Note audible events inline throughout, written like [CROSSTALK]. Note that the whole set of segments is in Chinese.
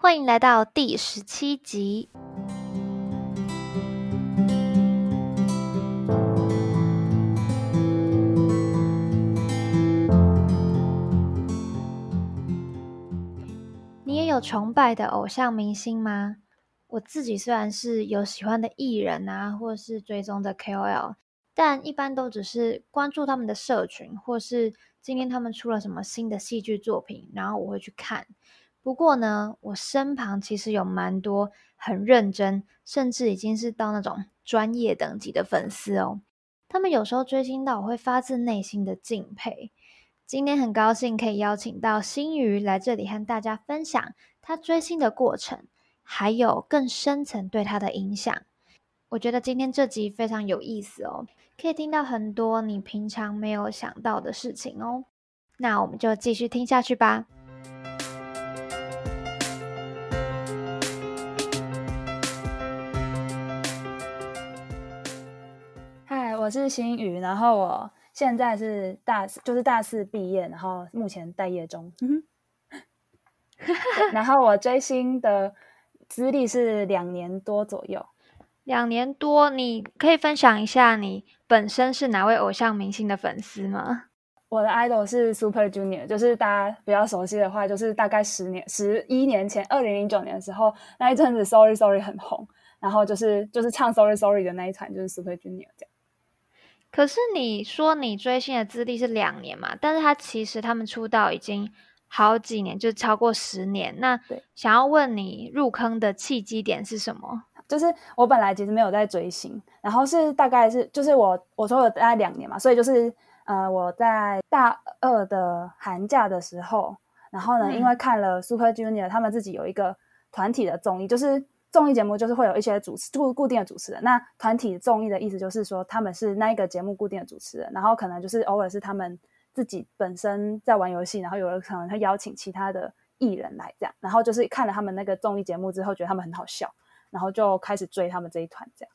欢迎来到第十七集。你也有崇拜的偶像明星吗？我自己虽然是有喜欢的艺人啊，或是追踪的 KOL，但一般都只是关注他们的社群，或是今天他们出了什么新的戏剧作品，然后我会去看。不过呢，我身旁其实有蛮多很认真，甚至已经是到那种专业等级的粉丝哦。他们有时候追星到我会发自内心的敬佩。今天很高兴可以邀请到新鱼来这里和大家分享他追星的过程，还有更深层对他的影响。我觉得今天这集非常有意思哦，可以听到很多你平常没有想到的事情哦。那我们就继续听下去吧。我是新宇，然后我现在是大四，就是大四毕业，然后目前待业中。然后我追星的资历是两年多左右。两年多，你可以分享一下你本身是哪位偶像明星的粉丝吗？我的 idol 是 Super Junior，就是大家比较熟悉的话，就是大概十年、十一年前，二零零九年的时候，那一阵子 Sorry Sorry 很红，然后就是就是唱 Sorry Sorry 的那一团就是 Super Junior 这样。可是你说你追星的资历是两年嘛？但是他其实他们出道已经好几年，就超过十年。那想要问你入坑的契机点是什么？就是我本来其实没有在追星，然后是大概是就是我我说了大概两年嘛，所以就是呃我在大二的寒假的时候，然后呢因为看了 Super Junior 他们自己有一个团体的综艺，就是。综艺节目就是会有一些主持固固定的主持人，那团体综艺的意思就是说他们是那一个节目固定的主持人，然后可能就是偶尔是他们自己本身在玩游戏，然后有的可能他邀请其他的艺人来这样，然后就是看了他们那个综艺节目之后，觉得他们很好笑，然后就开始追他们这一团这样。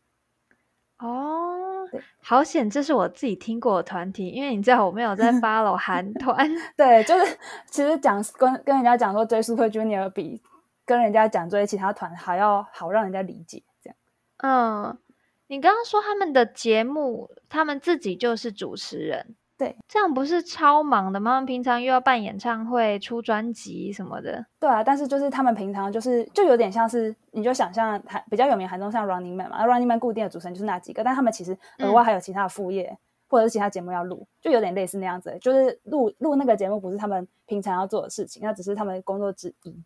哦，好险，这是我自己听过的团体，因为你知道我没有在 [LAUGHS] follow 韩团。对，就是其实讲跟跟人家讲说追 Super Junior 比。跟人家讲追其他团还要好让人家理解，这样。嗯，你刚刚说他们的节目，他们自己就是主持人，对，这样不是超忙的吗？他们平常又要办演唱会、出专辑什么的。对啊，但是就是他们平常就是就有点像是，你就想象韩比较有名韩中像 Running Man 嘛，Running Man 固定的主持人就是那几个，但他们其实额外还有其他的副业或者是其他节目要录，就有点类似那样子，就是录录那个节目不是他们平常要做的事情，那只是他们工作之一。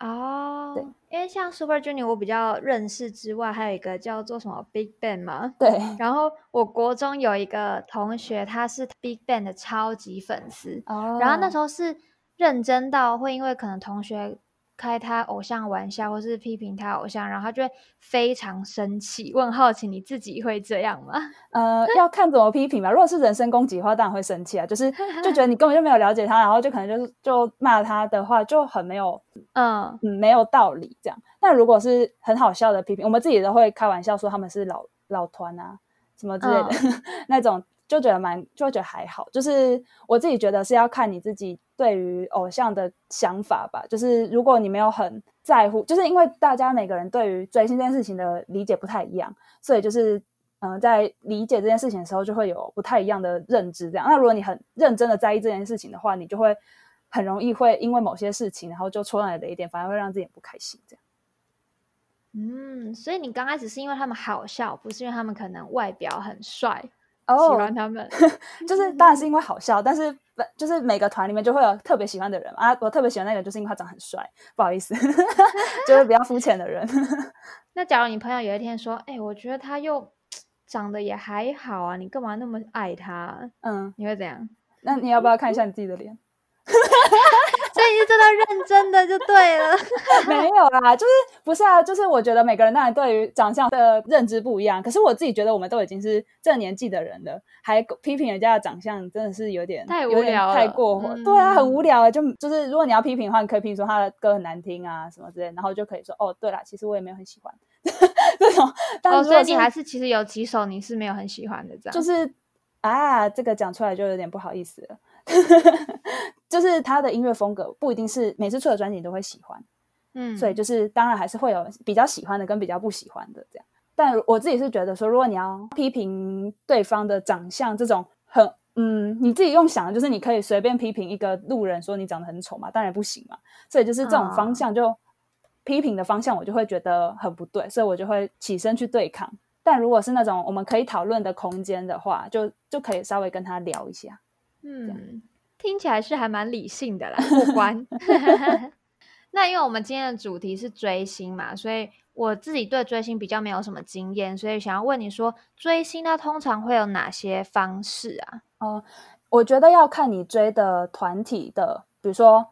哦，对，因为像 Super Junior，我比较认识之外，还有一个叫做什么 Big Bang 嘛，对。然后我国中有一个同学，他是 Big Bang 的超级粉丝，哦。然后那时候是认真到会因为可能同学。开他偶像玩笑，或是批评他偶像，然后他就会非常生气。问好奇你自己会这样吗？[LAUGHS] 呃，要看怎么批评吧。如果是人身攻击的话，当然会生气啊。就是就觉得你根本就没有了解他，然后就可能就是就骂他的话就很没有，嗯嗯，没有道理这样。但如果是很好笑的批评，我们自己都会开玩笑说他们是老老团啊什么之类的 [LAUGHS] 那种。就觉得蛮，就觉得还好。就是我自己觉得是要看你自己对于偶像的想法吧。就是如果你没有很在乎，就是因为大家每个人对于追星这件事情的理解不太一样，所以就是嗯，在理解这件事情的时候，就会有不太一样的认知。这样，那如果你很认真的在意这件事情的话，你就会很容易会因为某些事情，然后就戳到你的一点，反而会让自己不开心。这样。嗯，所以你刚开始是因为他们好笑，不是因为他们可能外表很帅。喜欢他们，[LAUGHS] 就是当然是因为好笑，但是就是每个团里面就会有特别喜欢的人啊。我特别喜欢那个，就是因为他长很帅。不好意思，[LAUGHS] 就是比较肤浅的人。[LAUGHS] 那假如你朋友有一天说：“哎，我觉得他又长得也还好啊，你干嘛那么爱他？”嗯，你会怎样？那你要不要看一下你自己的脸？[LAUGHS] 所以是真的认真的就对了，[LAUGHS] 没有啦，就是不是啊，就是我觉得每个人当然对于长相的认知不一样，可是我自己觉得我们都已经是这年纪的人了，还批评人家的长相，真的是有点太无聊，太过火。对啊，很无聊啊，就就是如果你要批评的话，你可以批评说他的歌很难听啊什么之类，然后就可以说哦，对啦，其实我也没有很喜欢 [LAUGHS] 这种。哦，所以你还是其实有几首你是没有很喜欢的，这样就是啊，这个讲出来就有点不好意思了。[LAUGHS] 就是他的音乐风格不一定是每次出的专辑都会喜欢，嗯，所以就是当然还是会有比较喜欢的跟比较不喜欢的这样。但我自己是觉得说，如果你要批评对方的长相这种很嗯，你自己用想的，就是你可以随便批评一个路人说你长得很丑嘛，当然不行嘛。所以就是这种方向就批评的方向，我就会觉得很不对，所以我就会起身去对抗。但如果是那种我们可以讨论的空间的话，就就可以稍微跟他聊一下。嗯，听起来是还蛮理性的啦，过关。[LAUGHS] [LAUGHS] 那因为我们今天的主题是追星嘛，所以我自己对追星比较没有什么经验，所以想要问你说，追星它通常会有哪些方式啊？哦，我觉得要看你追的团体的，比如说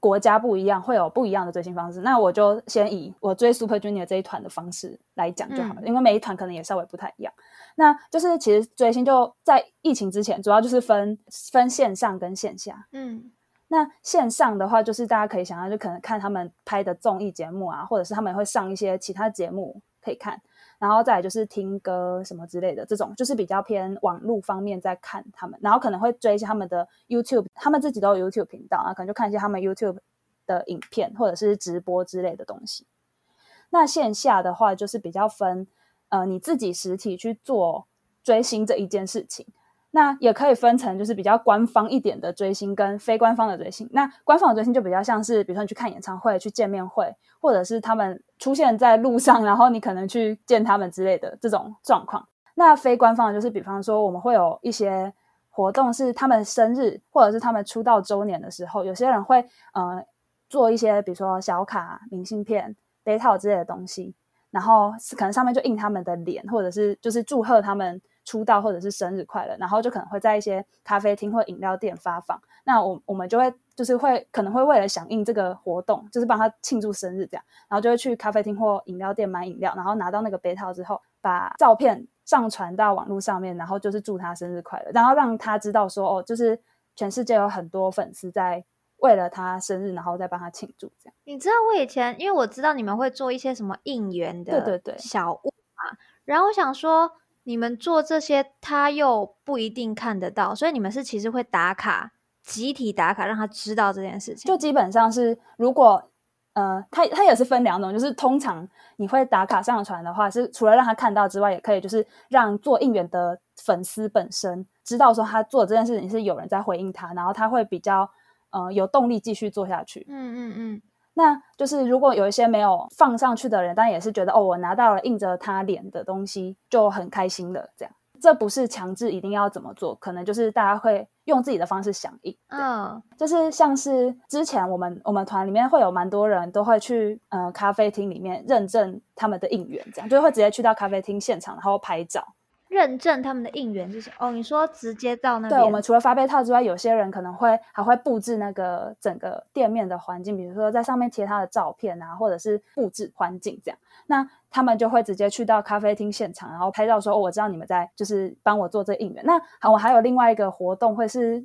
国家不一样，会有不一样的追星方式。那我就先以我追 Super Junior 这一团的方式来讲就好了，因为每一团可能也稍微不太一样。那就是其实追星就在疫情之前，主要就是分分线上跟线下。嗯。那线上的话，就是大家可以想象，就可能看他们拍的综艺节目啊，或者是他们会上一些其他节目可以看，然后再来就是听歌什么之类的，这种就是比较偏网络方面在看他们，然后可能会追一些他们的 YouTube，他们自己都有 YouTube 频道啊，可能就看一些他们 YouTube 的影片或者是直播之类的东西。那线下的话，就是比较分呃你自己实体去做追星这一件事情。那也可以分成，就是比较官方一点的追星跟非官方的追星。那官方的追星就比较像是，比如说你去看演唱会、去见面会，或者是他们出现在路上，然后你可能去见他们之类的这种状况。那非官方的，就是比方说我们会有一些活动，是他们生日或者是他们出道周年的时候，有些人会呃做一些，比如说小卡、明信片、杯套之类的东西，然后可能上面就印他们的脸，或者是就是祝贺他们。出道或者是生日快乐，然后就可能会在一些咖啡厅或饮料店发放。那我我们就会就是会可能会为了响应这个活动，就是帮他庆祝生日这样，然后就会去咖啡厅或饮料店买饮料，然后拿到那个杯套之后，把照片上传到网络上面，然后就是祝他生日快乐，然后让他知道说哦，就是全世界有很多粉丝在为了他生日，然后再帮他庆祝这样。你知道我以前因为我知道你们会做一些什么应援的对对对小物嘛，然后我想说。你们做这些，他又不一定看得到，所以你们是其实会打卡，集体打卡，让他知道这件事情。就基本上是，如果呃，他他也是分两种，就是通常你会打卡上传的话，是除了让他看到之外，也可以就是让做应援的粉丝本身知道说他做这件事情是有人在回应他，然后他会比较呃有动力继续做下去。嗯嗯嗯。那就是如果有一些没有放上去的人，但也是觉得哦，我拿到了印着他脸的东西，就很开心的这样。这不是强制一定要怎么做，可能就是大家会用自己的方式响应。嗯，就是像是之前我们我们团里面会有蛮多人都会去呃咖啡厅里面认证他们的应援，这样就会直接去到咖啡厅现场，然后拍照。认证他们的应援就是哦，你说直接到那边？对，我们除了发被套之外，有些人可能会还会布置那个整个店面的环境，比如说在上面贴他的照片啊，或者是布置环境这样。那他们就会直接去到咖啡厅现场，然后拍照说：“哦，我知道你们在，就是帮我做这应援。”那好，我还有另外一个活动，会是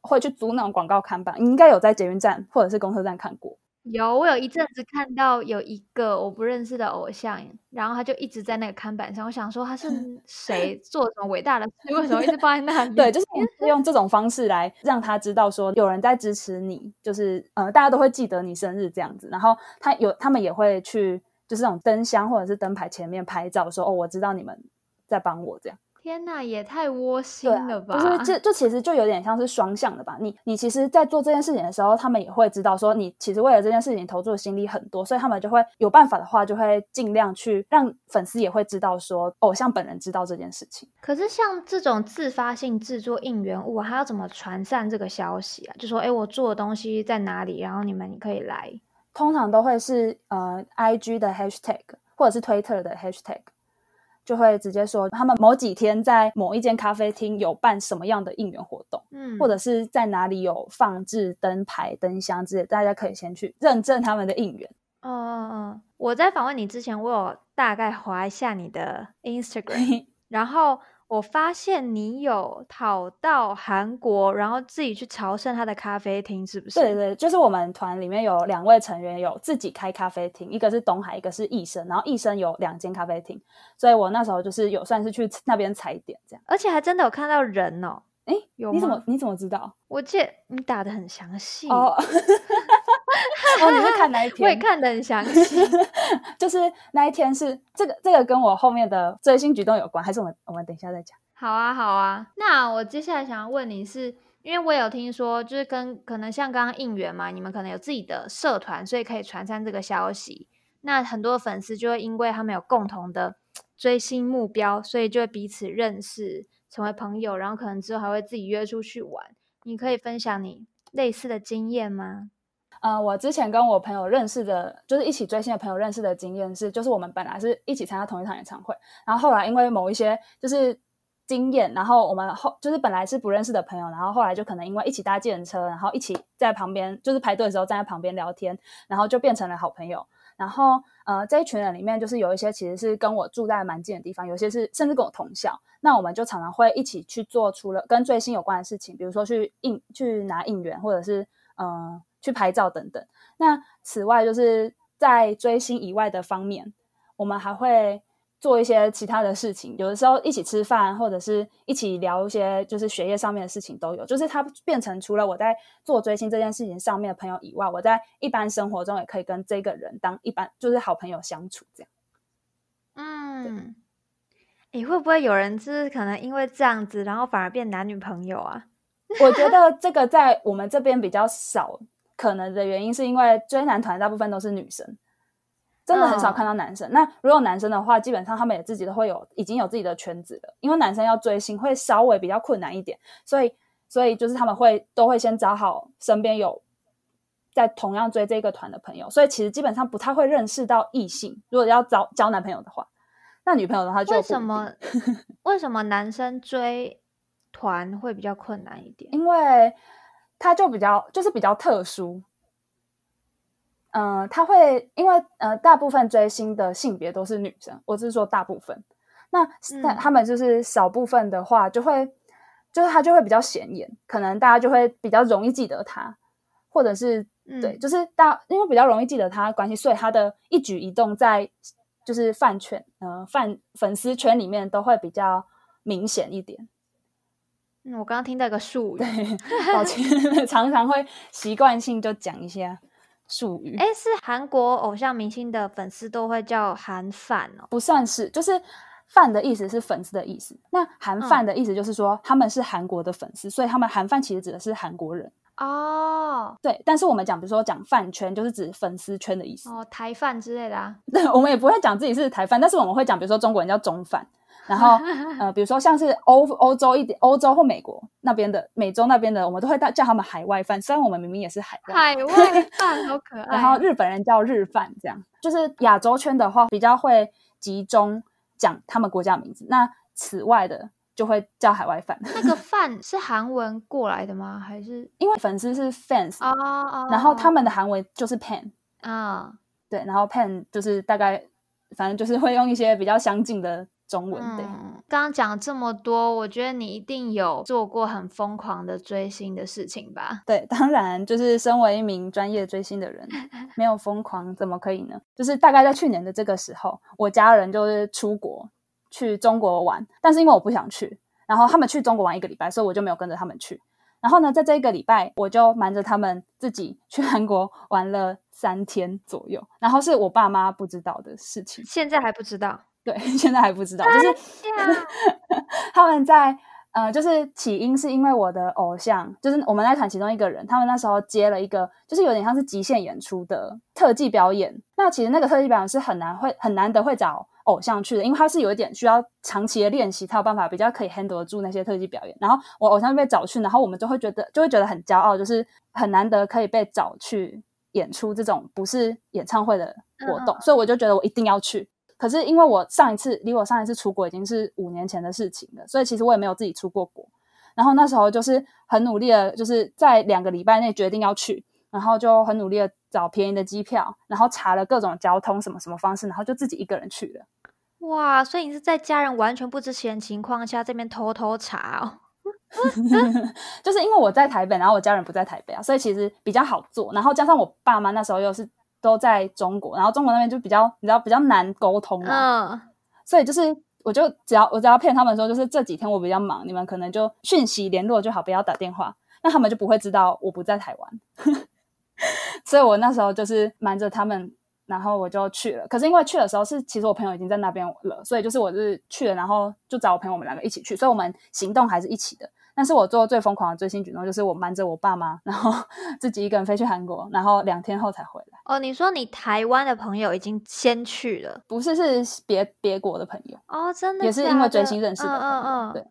会去租那种广告看板，你应该有在捷运站或者是公车站看过。有，我有一阵子看到有一个我不认识的偶像，然后他就一直在那个看板上。我想说他是 [LAUGHS] 谁，做什么伟大的事，为什么一直放在那里？对，就是 [LAUGHS] 用这种方式来让他知道说有人在支持你，就是呃，大家都会记得你生日这样子。然后他有，他们也会去，就是那种灯箱或者是灯牌前面拍照，说哦，我知道你们在帮我这样。天呐，也太窝心了吧！就是这，就其实就有点像是双向的吧。你，你其实，在做这件事情的时候，他们也会知道说，你其实为了这件事情投注的心力很多，所以他们就会有办法的话，就会尽量去让粉丝也会知道说，偶像本人知道这件事情。可是像这种自发性制作应援物，还要怎么传散这个消息啊？就说，哎，我做的东西在哪里？然后你们可以来。通常都会是呃，I G 的 Hashtag 或者是 Twitter 的 Hashtag。就会直接说他们某几天在某一间咖啡厅有办什么样的应援活动，嗯，或者是在哪里有放置灯牌、灯箱之类，大家可以先去认证他们的应援。嗯嗯嗯，我在访问你之前，我有大概划一下你的 Instagram，[LAUGHS] 然后。我发现你有跑到韩国，然后自己去朝圣他的咖啡厅，是不是？对对，就是我们团里面有两位成员有自己开咖啡厅，一个是东海，一个是艺生，然后艺生有两间咖啡厅，所以我那时候就是有算是去那边踩点这样，而且还真的有看到人哦。哎，有？你怎么你怎么知道？我记得你打的很详细哦。[LAUGHS] [LAUGHS] 哦，你是看哪一天？我也看得很详细。[LAUGHS] 就是那一天是这个，这个跟我后面的追星举动有关，还是我们我们等一下再讲？好啊，好啊。那我接下来想要问你是，因为我有听说，就是跟可能像刚刚应援嘛，你们可能有自己的社团，所以可以传散这个消息。那很多粉丝就会因为他们有共同的追星目标，所以就会彼此认识，成为朋友，然后可能之后还会自己约出去玩。你可以分享你类似的经验吗？呃，我之前跟我朋友认识的，就是一起追星的朋友认识的经验是，就是我们本来是一起参加同一场演唱会，然后后来因为某一些就是经验，然后我们后就是本来是不认识的朋友，然后后来就可能因为一起搭计程车，然后一起在旁边就是排队的时候站在旁边聊天，然后就变成了好朋友。然后呃，这一群人里面就是有一些其实是跟我住在蛮近的地方，有些是甚至跟我同校，那我们就常常会一起去做除了跟追星有关的事情，比如说去应去拿应援，或者是嗯。去拍照等等。那此外，就是在追星以外的方面，我们还会做一些其他的事情。有的时候一起吃饭，或者是一起聊一些就是学业上面的事情都有。就是它变成除了我在做追星这件事情上面的朋友以外，我在一般生活中也可以跟这个人当一般就是好朋友相处这样。嗯，你会不会有人就是可能因为这样子，然后反而变男女朋友啊？我觉得这个在我们这边比较少。可能的原因是因为追男团大部分都是女生，真的很少看到男生。那如果男生的话，基本上他们也自己都会有已经有自己的圈子了。因为男生要追星会稍微比较困难一点，所以所以就是他们会都会先找好身边有在同样追这个团的朋友，所以其实基本上不太会认识到异性。如果要找交男朋友的话，那女朋友的话就为什么 [LAUGHS] 为什么男生追团会比较困难一点？因为他就比较就是比较特殊，嗯，他会因为呃大部分追星的性别都是女生，我是说大部分，那但他们就是少部分的话，就会就是他就会比较显眼，可能大家就会比较容易记得他，或者是对，就是大因为比较容易记得他关系，所以他的一举一动在就是饭圈呃饭粉丝圈里面都会比较明显一点。我刚刚听到一个术语，[LAUGHS] 抱歉，[LAUGHS] 常常会习惯性就讲一下术语。哎，是韩国偶像明星的粉丝都会叫韩饭哦？不算是，就是饭的意思是粉丝的意思。那韩饭的意思就是说他们是韩国的粉丝，所以他们韩饭其实指的是韩国人哦。对，但是我们讲，比如说讲饭圈，就是指粉丝圈的意思哦，台饭之类的啊。对，[LAUGHS] 我们也不会讲自己是台饭，但是我们会讲，比如说中国人叫中饭。然后，[LAUGHS] 呃，比如说像是欧欧洲一点，欧洲或美国那边的，美洲那边的，我们都会叫叫他们海外饭。虽然我们明明也是海外，[LAUGHS] 海外饭好可爱。然后日本人叫日饭，这样就是亚洲圈的话比较会集中讲他们国家名字。那此外的就会叫海外饭。那个 [LAUGHS] 饭是韩文过来的吗？还是因为粉丝是 fans 啊？然后他们的韩文就是 pan 啊，对，然后 pan 就是大概反正就是会用一些比较相近的。中文的，刚刚讲这么多，我觉得你一定有做过很疯狂的追星的事情吧？对，当然，就是身为一名专业追星的人，[LAUGHS] 没有疯狂怎么可以呢？就是大概在去年的这个时候，我家人就是出国去中国玩，但是因为我不想去，然后他们去中国玩一个礼拜，所以我就没有跟着他们去。然后呢，在这一个礼拜，我就瞒着他们自己去韩国玩了三天左右，然后是我爸妈不知道的事情，现在还不知道。对，[LAUGHS] 现在还不知道，就是 [LAUGHS] 他们在呃，就是起因是因为我的偶像，就是我们那团其中一个人，他们那时候接了一个，就是有点像是极限演出的特技表演。那其实那个特技表演是很难会很难得会找偶像去的，因为他是有一点需要长期的练习才有办法比较可以 handle 得住那些特技表演。然后我偶像被找去，然后我们就会觉得就会觉得很骄傲，就是很难得可以被找去演出这种不是演唱会的活动，所以我就觉得我一定要去。可是因为我上一次离我上一次出国已经是五年前的事情了，所以其实我也没有自己出过国。然后那时候就是很努力的，就是在两个礼拜内决定要去，然后就很努力的找便宜的机票，然后查了各种交通什么什么方式，然后就自己一个人去了。哇！所以你是在家人完全不知情的情况下这边偷偷查哦？[LAUGHS] 就是因为我在台北，然后我家人不在台北啊，所以其实比较好做。然后加上我爸妈那时候又是。都在中国，然后中国那边就比较，你知道比较难沟通嘛，嗯，所以就是我就只要我只要骗他们说，就是这几天我比较忙，你们可能就讯息联络就好，不要打电话，那他们就不会知道我不在台湾。[LAUGHS] 所以我那时候就是瞒着他们，然后我就去了。可是因为去的时候是，其实我朋友已经在那边了，所以就是我是去了，然后就找我朋友，我们两个一起去，所以我们行动还是一起的。但是我做最疯狂的追星举动，就是我瞒着我爸妈，然后 [LAUGHS] 自己一个人飞去韩国，然后两天后才回来。哦，你说你台湾的朋友已经先去了？不是，是别别国的朋友。哦，真的也是因为追星认识的。嗯嗯嗯，对。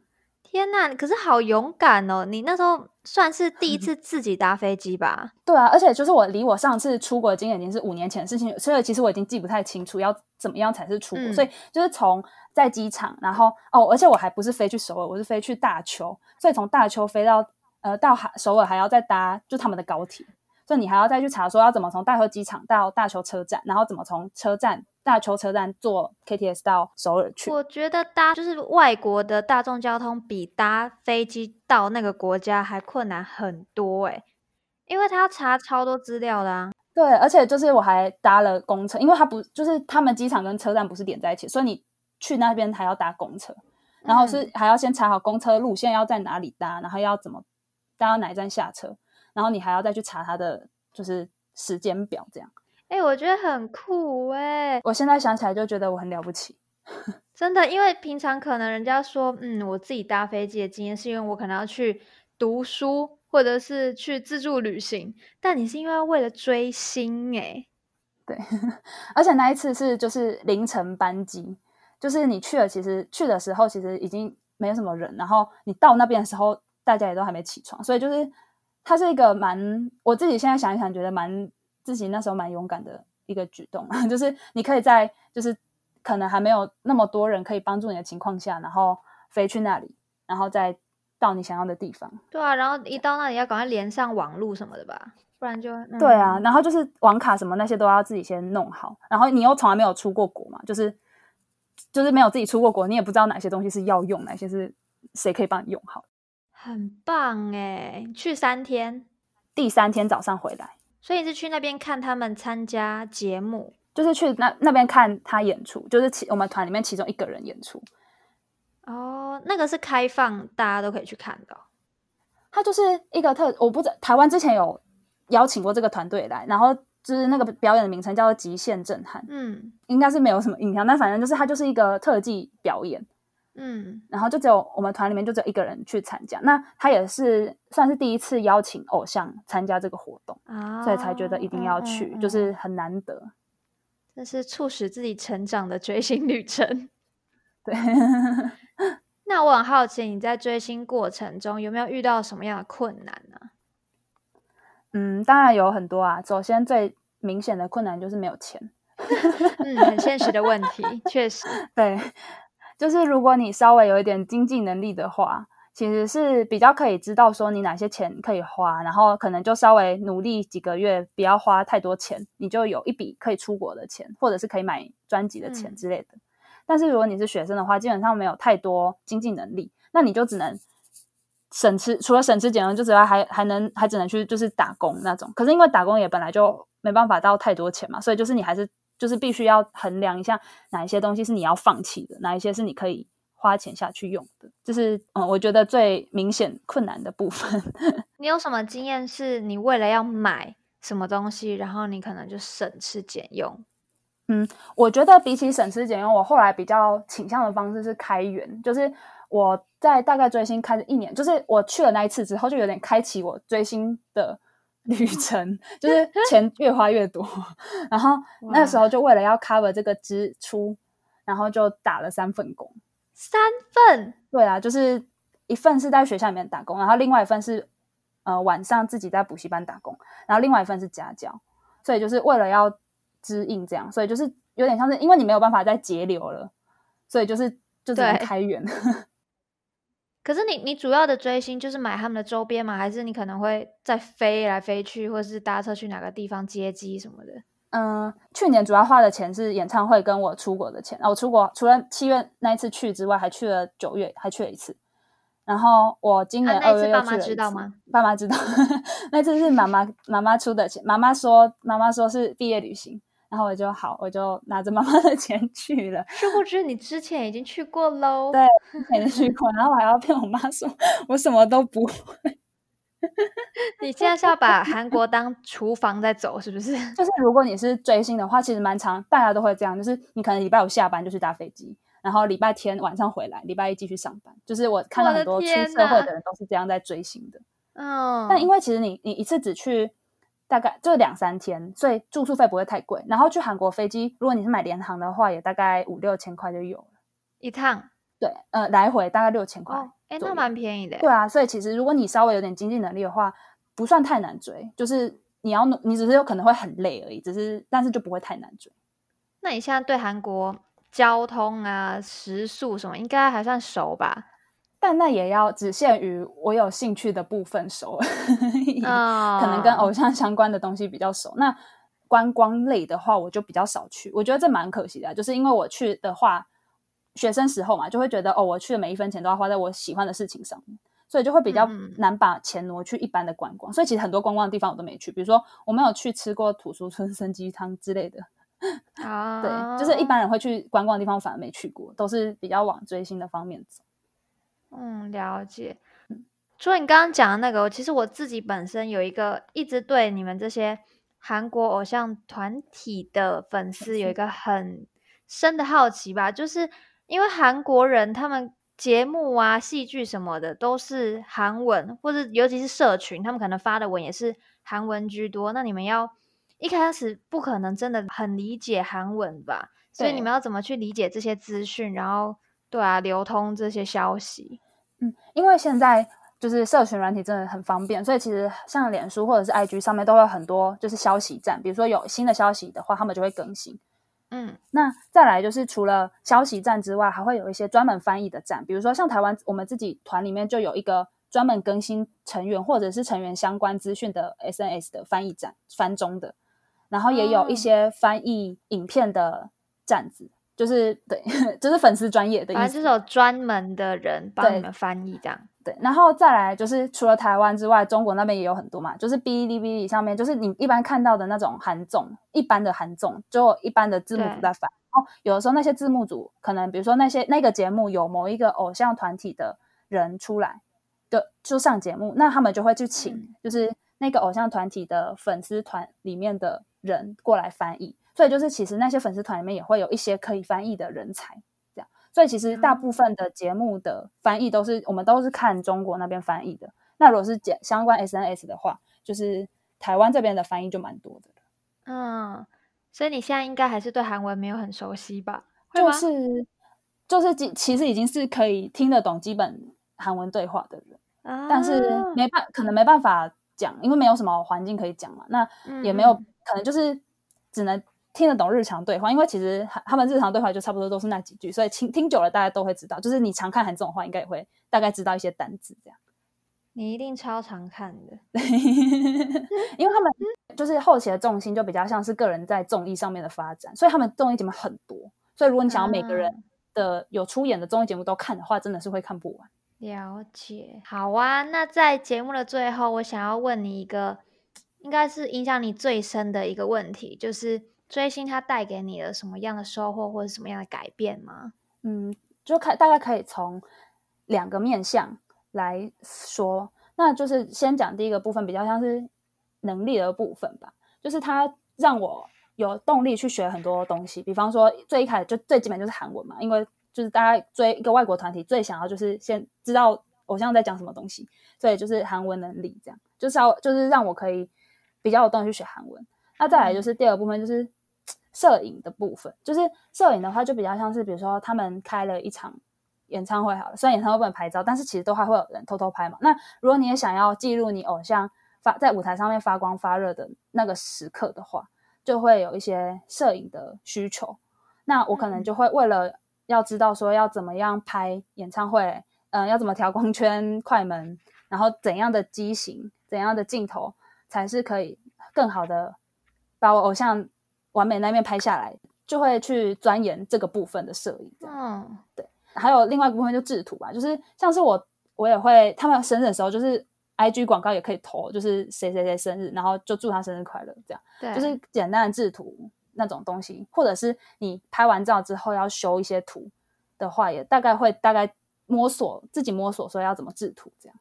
天呐，可是好勇敢哦！你那时候算是第一 [LAUGHS] 次自己搭飞机吧？对啊，而且就是我离我上次出国的经验已经是五年前的事情，所以其实我已经记不太清楚要怎么样才是出国。所以就是从在机场，然后哦，而且我还不是飞去首尔，我是飞去大邱，所以从大邱飞到呃到首尔还要再搭就他们的高铁，所以你还要再去查说要怎么从大邱机场到大邱车站，然后怎么从车站。大邱车站坐 KTS 到首尔去，我觉得搭就是外国的大众交通比搭飞机到那个国家还困难很多哎，因为他要查超多资料的。对，而且就是我还搭了公车，因为他不就是他们机场跟车站不是连在一起，所以你去那边还要搭公车，然后是还要先查好公车路线要在哪里搭，然后要怎么搭到哪一站下车，然后你还要再去查他的就是时间表这样。哎，我觉得很酷哎！我现在想起来就觉得我很了不起，[LAUGHS] 真的。因为平常可能人家说，嗯，我自己搭飞机的经验是因为我可能要去读书或者是去自助旅行，但你是因为为了追星哎。对，[LAUGHS] 而且那一次是就是凌晨班机，就是你去了，其实去的时候其实已经没有什么人，然后你到那边的时候，大家也都还没起床，所以就是它是一个蛮，我自己现在想一想，觉得蛮。自己那时候蛮勇敢的一个举动，[LAUGHS] 就是你可以在就是可能还没有那么多人可以帮助你的情况下，然后飞去那里，然后再到你想要的地方。对啊，然后一到那里要赶快连上网络什么的吧，不然就对啊。然后就是网卡什么那些都要自己先弄好，然后你又从来没有出过国嘛，就是就是没有自己出过国，你也不知道哪些东西是要用，哪些是谁可以帮你用好。很棒哎，去三天，第三天早上回来。所以是去那边看他们参加节目，就是去那那边看他演出，就是其我们团里面其中一个人演出。哦，那个是开放，大家都可以去看的。他就是一个特，我不知台湾之前有邀请过这个团队来，然后就是那个表演的名称叫做《极限震撼》，嗯，应该是没有什么印象，但反正就是他就是一个特技表演。嗯，然后就只有我们团里面就只有一个人去参加，那他也是算是第一次邀请偶像参加这个活动啊，所以才觉得一定要去，就是很难得，这是促使自己成长的追星旅程。[LAUGHS] 对，[LAUGHS] 那我很好奇，你在追星过程中有没有遇到什么样的困难呢？嗯，当然有很多啊。首先最明显的困难就是没有钱，嗯，很现实的问题，确实，[LAUGHS] 对。就是如果你稍微有一点经济能力的话，其实是比较可以知道说你哪些钱可以花，然后可能就稍微努力几个月，不要花太多钱，你就有一笔可以出国的钱，或者是可以买专辑的钱之类的。但是如果你是学生的话，基本上没有太多经济能力，那你就只能省吃，除了省吃俭用，就之外还还能还只能去就是打工那种。可是因为打工也本来就没办法到太多钱嘛，所以就是你还是。就是必须要衡量一下哪一些东西是你要放弃的，哪一些是你可以花钱下去用的。就是嗯，我觉得最明显困难的部分。[LAUGHS] 你有什么经验？是你为了要买什么东西，然后你可能就省吃俭用？嗯，我觉得比起省吃俭用，我后来比较倾向的方式是开源。就是我在大概追星开了一年，就是我去了那一次之后，就有点开启我追星的。[LAUGHS] 旅程就是钱越花越多，[LAUGHS] 然后那时候就为了要 cover 这个支出，然后就打了三份工。三份？对啊，就是一份是在学校里面打工，然后另外一份是呃晚上自己在补习班打工，然后另外一份是家教。所以就是为了要支应这样，所以就是有点像是因为你没有办法再节流了，所以就是就只能开源。可是你你主要的追星就是买他们的周边吗？还是你可能会再飞来飞去，或者是搭车去哪个地方接机什么的？嗯，去年主要花的钱是演唱会跟我出国的钱。我出国除了七月那一次去之外，还去了九月，还去了一次。然后我今年二月又去了知道吗？爸妈知道，[LAUGHS] 那次是妈妈妈妈出的钱。妈妈说，妈妈说是毕业旅行。然后我就好，我就拿着妈妈的 [LAUGHS] 钱去了。殊不知你之前已经去过喽。对，之前去过，然后我还要骗我妈说我什么都不会。[LAUGHS] 你 [LAUGHS] 现在是要把韩国当厨房在走，是不是？就是如果你是追星的话，其实蛮长，大家都会这样，就是你可能礼拜五下班就去搭飞机，然后礼拜天晚上回来，礼拜一继续上班。就是我看到很多出社会的人都是这样在追星的。嗯，但因为其实你你一次只去大概就两三天，所以住宿费不会太贵。然后去韩国飞机，如果你是买联航的话，也大概五六千块就有了一趟。对，呃，来回大概六千块。哎，那蛮便宜的。对啊，所以其实如果你稍微有点经济能力的话，不算太难追。就是你要努，你只是有可能会很累而已，只是但是就不会太难追。那你现在对韩国交通啊、食宿什么，应该还算熟吧？但那也要只限于我有兴趣的部分熟，[LAUGHS] 可能跟偶像相关的东西比较熟。那观光类的话，我就比较少去。我觉得这蛮可惜的，就是因为我去的话，学生时候嘛，就会觉得哦，我去的每一分钱都要花在我喜欢的事情上面，所以就会比较难把钱挪去一般的观光。所以其实很多观光的地方我都没去，比如说我没有去吃过土叔村生鸡汤之类的。啊，[LAUGHS] 对，就是一般人会去观光的地方，反而没去过，都是比较往追星的方面走。嗯，了解。除了你刚刚讲的那个，其实我自己本身有一个一直对你们这些韩国偶像团体的粉丝有一个很深的好奇吧，就是因为韩国人他们节目啊、戏剧什么的都是韩文，或者尤其是社群，他们可能发的文也是韩文居多。那你们要一开始不可能真的很理解韩文吧？所以你们要怎么去理解这些资讯，然后？对啊，流通这些消息，嗯，因为现在就是社群软体真的很方便，所以其实像脸书或者是 IG 上面都会很多就是消息站，比如说有新的消息的话，他们就会更新。嗯，那再来就是除了消息站之外，还会有一些专门翻译的站，比如说像台湾我们自己团里面就有一个专门更新成员或者是成员相关资讯的 SNS 的翻译站，翻中的，然后也有一些翻译影片的站子。就是对，[LAUGHS] 就是粉丝专业的意思。反正就是有专门的人帮你们翻译这样。对，然后再来就是除了台湾之外，中国那边也有很多嘛。就是哔哩哔哩上面，就是你一般看到的那种韩综，一般的韩综就一般的字幕组在翻。然后有的时候那些字幕组可能，比如说那些那个节目有某一个偶像团体的人出来的就上节目，那他们就会去请，就是那个偶像团体的粉丝团里面的人过来翻译。所以就是，其实那些粉丝团里面也会有一些可以翻译的人才，这样。所以其实大部分的节目的翻译都是我们都是看中国那边翻译的。那如果是讲相关 SNS 的话，就是台湾这边的翻译就蛮多的嗯，所以你现在应该还是对韩文没有很熟悉吧？就是就是其其实已经是可以听得懂基本韩文对话的人，但是没办可能没办法讲，因为没有什么环境可以讲嘛。那也没有可能就是只能。听得懂日常对话，因为其实他们日常对话就差不多都是那几句，所以听听久了，大家都会知道。就是你常看韩这种话，应该也会大概知道一些单字这样。你一定超常看的，[LAUGHS] 因为他们就是后期的重心就比较像是个人在综艺上面的发展，所以他们综艺节目很多。所以如果你想要每个人的有出演的综艺节目都看的话，真的是会看不完。了解，好啊。那在节目的最后，我想要问你一个，应该是影响你最深的一个问题，就是。追星它带给你了什么样的收获或者什么样的改变吗？嗯，就可大概可以从两个面向来说，那就是先讲第一个部分，比较像是能力的部分吧。就是它让我有动力去学很多东西，比方说最一开始就最基本就是韩文嘛，因为就是大家追一个外国团体最想要就是先知道偶像在讲什么东西，所以就是韩文能力这样，就是要就是让我可以比较有动力去学韩文。那再来就是第二部分就是。摄影的部分，就是摄影的话，就比较像是，比如说他们开了一场演唱会，好了，虽然演唱会不能拍照，但是其实都还会有人偷偷拍嘛。那如果你也想要记录你偶像发在舞台上面发光发热的那个时刻的话，就会有一些摄影的需求。那我可能就会为了要知道说要怎么样拍演唱会，嗯，要怎么调光圈、快门，然后怎样的机型、怎样的镜头才是可以更好的把我偶像。完美那一面拍下来，就会去钻研这个部分的摄影。嗯，对。还有另外一部分就制图吧，就是像是我，我也会他们生日的时候，就是 I G 广告也可以投，就是谁谁谁生日，然后就祝他生日快乐，这样。对，就是简单的制图那种东西，或者是你拍完照之后要修一些图的话，也大概会大概摸索自己摸索说要怎么制图这样。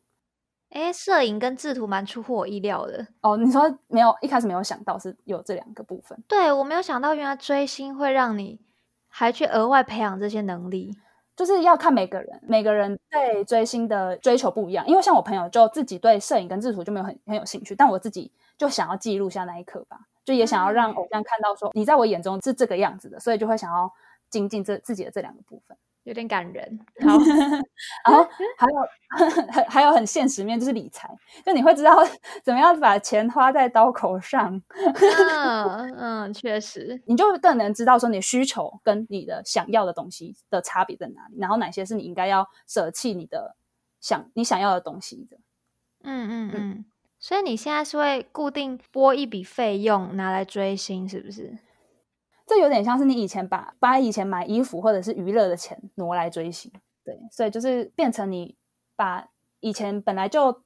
哎，摄影跟制图蛮出乎我意料的哦。你说没有一开始没有想到是有这两个部分？对我没有想到，原来追星会让你还去额外培养这些能力。就是要看每个人，每个人对追星的追求不一样。因为像我朋友就自己对摄影跟制图就没有很很有兴趣，但我自己就想要记录下那一刻吧，就也想要让偶像看到说你在我眼中是这个样子的，所以就会想要精进这自己的这两个部分。有点感人，[LAUGHS] 好，然后还有 [LAUGHS] 还有很现实面，就是理财，就你会知道 [LAUGHS] 怎么样把钱花在刀口上。嗯嗯，确实，你就更能知道说你需求跟你的想要的东西的差别在哪里，然后哪些是你应该要舍弃你的想你想要的东西的。嗯嗯嗯，所以你现在是会固定拨一笔费用拿来追星，是不是？这有点像是你以前把把以前买衣服或者是娱乐的钱挪来追星，对，所以就是变成你把以前本来就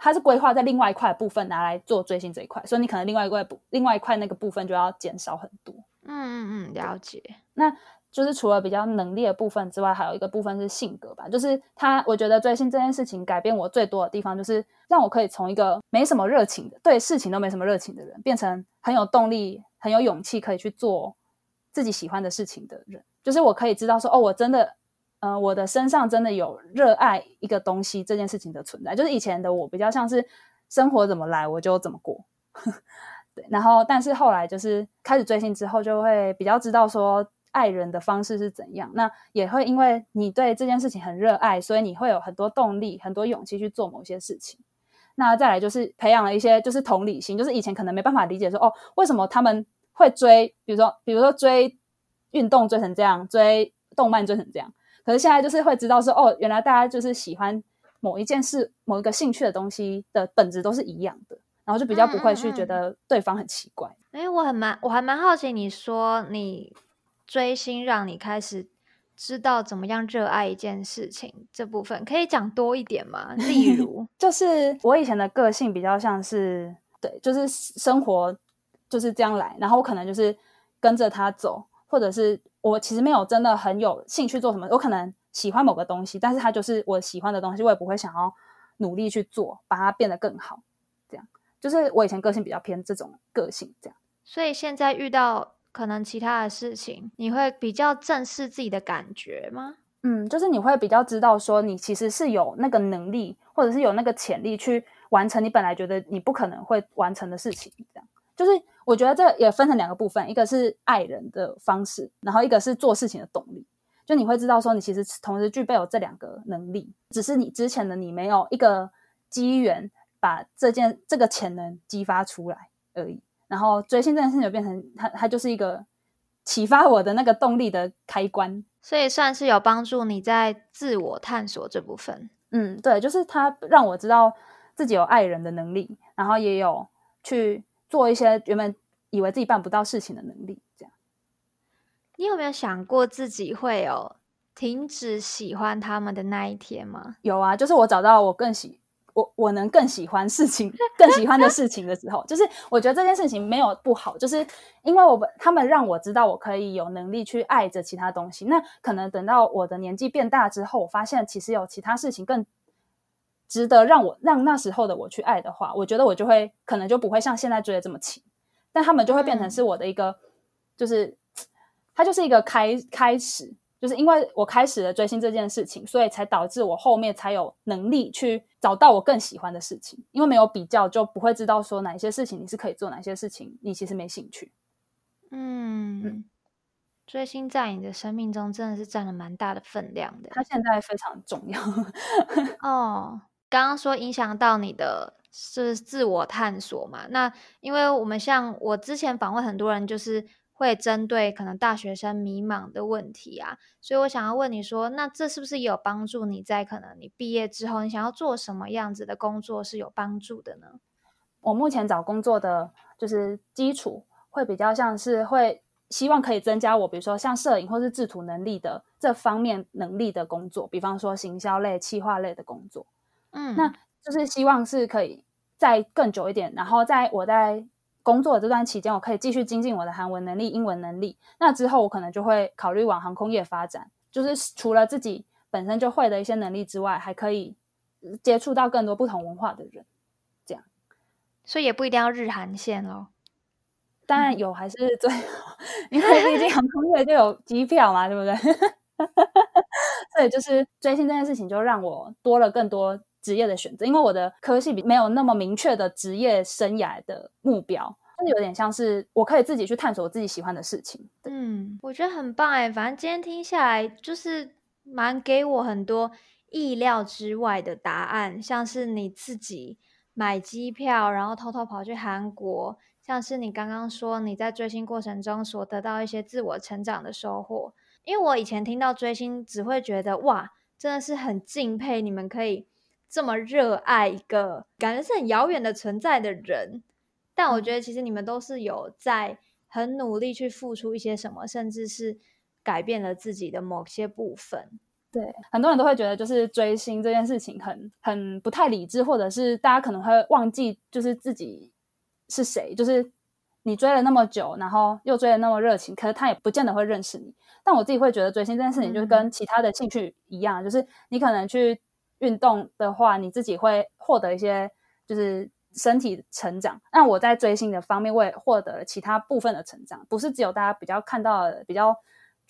它是规划在另外一块部分拿来做追星这一块，所以你可能另外一块部另外一块那个部分就要减少很多。嗯嗯嗯，了解。那就是除了比较能力的部分之外，还有一个部分是性格吧。就是他，我觉得追星这件事情改变我最多的地方，就是让我可以从一个没什么热情的、对事情都没什么热情的人，变成很有动力、很有勇气可以去做。自己喜欢的事情的人，就是我可以知道说，哦，我真的，嗯，我的身上真的有热爱一个东西这件事情的存在。就是以前的我比较像是生活怎么来我就怎么过，[LAUGHS] 对。然后，但是后来就是开始追星之后，就会比较知道说爱人的方式是怎样。那也会因为你对这件事情很热爱，所以你会有很多动力、很多勇气去做某些事情。那再来就是培养了一些就是同理心，就是以前可能没办法理解说，哦，为什么他们。会追，比如说，比如说追运动追成这样，追动漫追成这样。可是现在就是会知道说，哦，原来大家就是喜欢某一件事、某一个兴趣的东西的本质都是一样的，然后就比较不会去觉得对方很奇怪。哎，我很蛮，我还蛮好奇，你说你追星让你开始知道怎么样热爱一件事情这部分，可以讲多一点吗？例如，[LAUGHS] 就是我以前的个性比较像是，对，就是生活。就是这样来，然后我可能就是跟着他走，或者是我其实没有真的很有兴趣做什么，我可能喜欢某个东西，但是他就是我喜欢的东西，我也不会想要努力去做，把它变得更好。这样就是我以前个性比较偏这种个性，这样。所以现在遇到可能其他的事情，你会比较正视自己的感觉吗？嗯，就是你会比较知道说，你其实是有那个能力，或者是有那个潜力去完成你本来觉得你不可能会完成的事情，这样。就是我觉得这也分成两个部分，一个是爱人的方式，然后一个是做事情的动力。就你会知道说，你其实同时具备有这两个能力，只是你之前的你没有一个机缘把这件这个潜能激发出来而已。然后追星这件事情就变成它，它就是一个启发我的那个动力的开关，所以算是有帮助你在自我探索这部分。嗯，对，就是它让我知道自己有爱人的能力，然后也有去。做一些原本以为自己办不到事情的能力，这样。你有没有想过自己会有停止喜欢他们的那一天吗？有啊，就是我找到我更喜我我能更喜欢事情、更喜欢的事情的时候，就是我觉得这件事情没有不好，就是因为我他们让我知道我可以有能力去爱着其他东西。那可能等到我的年纪变大之后，我发现其实有其他事情更。值得让我让那时候的我去爱的话，我觉得我就会可能就不会像现在追的这么勤，但他们就会变成是我的一个，就是它就是一个开开始，就是因为我开始了追星这件事情，所以才导致我后面才有能力去找到我更喜欢的事情，因为没有比较就不会知道说哪些事情你是可以做，哪些事情你其实没兴趣。嗯，追星在你的生命中真的是占了蛮大的分量的，它现在非常重要。[LAUGHS] 哦。刚刚说影响到你的是自我探索嘛？那因为我们像我之前访问很多人，就是会针对可能大学生迷茫的问题啊，所以我想要问你说，那这是不是也有帮助你在可能你毕业之后，你想要做什么样子的工作是有帮助的呢？我目前找工作的就是基础会比较像是会希望可以增加我，比如说像摄影或是制图能力的这方面能力的工作，比方说行销类、企划类的工作。嗯，那就是希望是可以再更久一点，然后在我在工作的这段期间，我可以继续精进我的韩文能力、英文能力。那之后我可能就会考虑往航空业发展，就是除了自己本身就会的一些能力之外，还可以接触到更多不同文化的人，这样。所以也不一定要日韩线哦。当然有还是最好，因为毕竟航空业就有机票嘛，对不对？[LAUGHS] 所以就是追星这件事情，就让我多了更多职业的选择。因为我的科系比没有那么明确的职业生涯的目标，就有点像是我可以自己去探索我自己喜欢的事情。嗯，我觉得很棒哎。反正今天听下来，就是蛮给我很多意料之外的答案，像是你自己买机票，然后偷偷跑去韩国，像是你刚刚说你在追星过程中所得到一些自我成长的收获。因为我以前听到追星，只会觉得哇，真的是很敬佩你们可以这么热爱一个感觉是很遥远的存在的人。但我觉得其实你们都是有在很努力去付出一些什么，甚至是改变了自己的某些部分。对，很多人都会觉得就是追星这件事情很很不太理智，或者是大家可能会忘记就是自己是谁，就是。你追了那么久，然后又追的那么热情，可是他也不见得会认识你。但我自己会觉得追星这件事情，就是跟其他的兴趣一样，就是你可能去运动的话，你自己会获得一些就是身体成长。那我在追星的方面，我也获得了其他部分的成长，不是只有大家比较看到的比较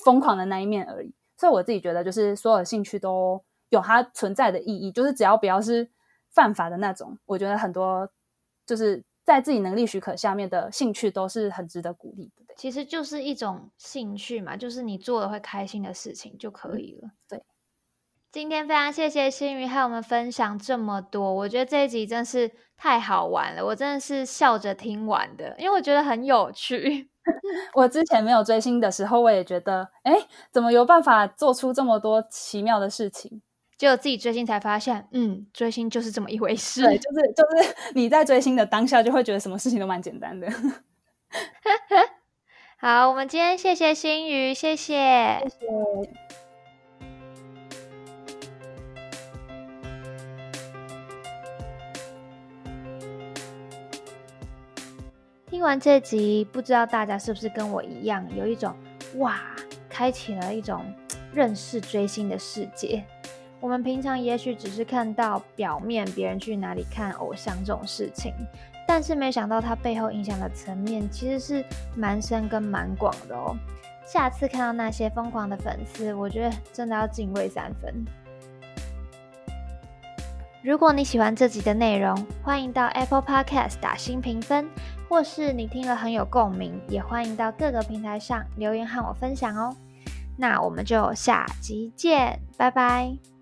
疯狂的那一面而已。所以我自己觉得，就是所有兴趣都有它存在的意义，就是只要不要是犯法的那种，我觉得很多就是。在自己能力许可下面的兴趣都是很值得鼓励的。其实就是一种兴趣嘛，就是你做了会开心的事情就可以了。对，今天非常谢谢新宇和我们分享这么多，我觉得这一集真是太好玩了，我真的是笑着听完的，因为我觉得很有趣。[LAUGHS] 我之前没有追星的时候，我也觉得，哎，怎么有办法做出这么多奇妙的事情？就自己追星才发现，嗯，追星就是这么一回事。对，就是就是你在追星的当下，就会觉得什么事情都蛮简单的。[LAUGHS] 好，我们今天谢谢心宇，谢谢。谢谢。听完这集，不知道大家是不是跟我一样，有一种哇，开启了一种认识追星的世界。我们平常也许只是看到表面，别人去哪里看偶像这种事情，但是没想到它背后影响的层面其实是蛮深跟蛮广的哦。下次看到那些疯狂的粉丝，我觉得真的要敬畏三分。如果你喜欢这集的内容，欢迎到 Apple Podcast 打新评分，或是你听了很有共鸣，也欢迎到各个平台上留言和我分享哦。那我们就下集见，拜拜。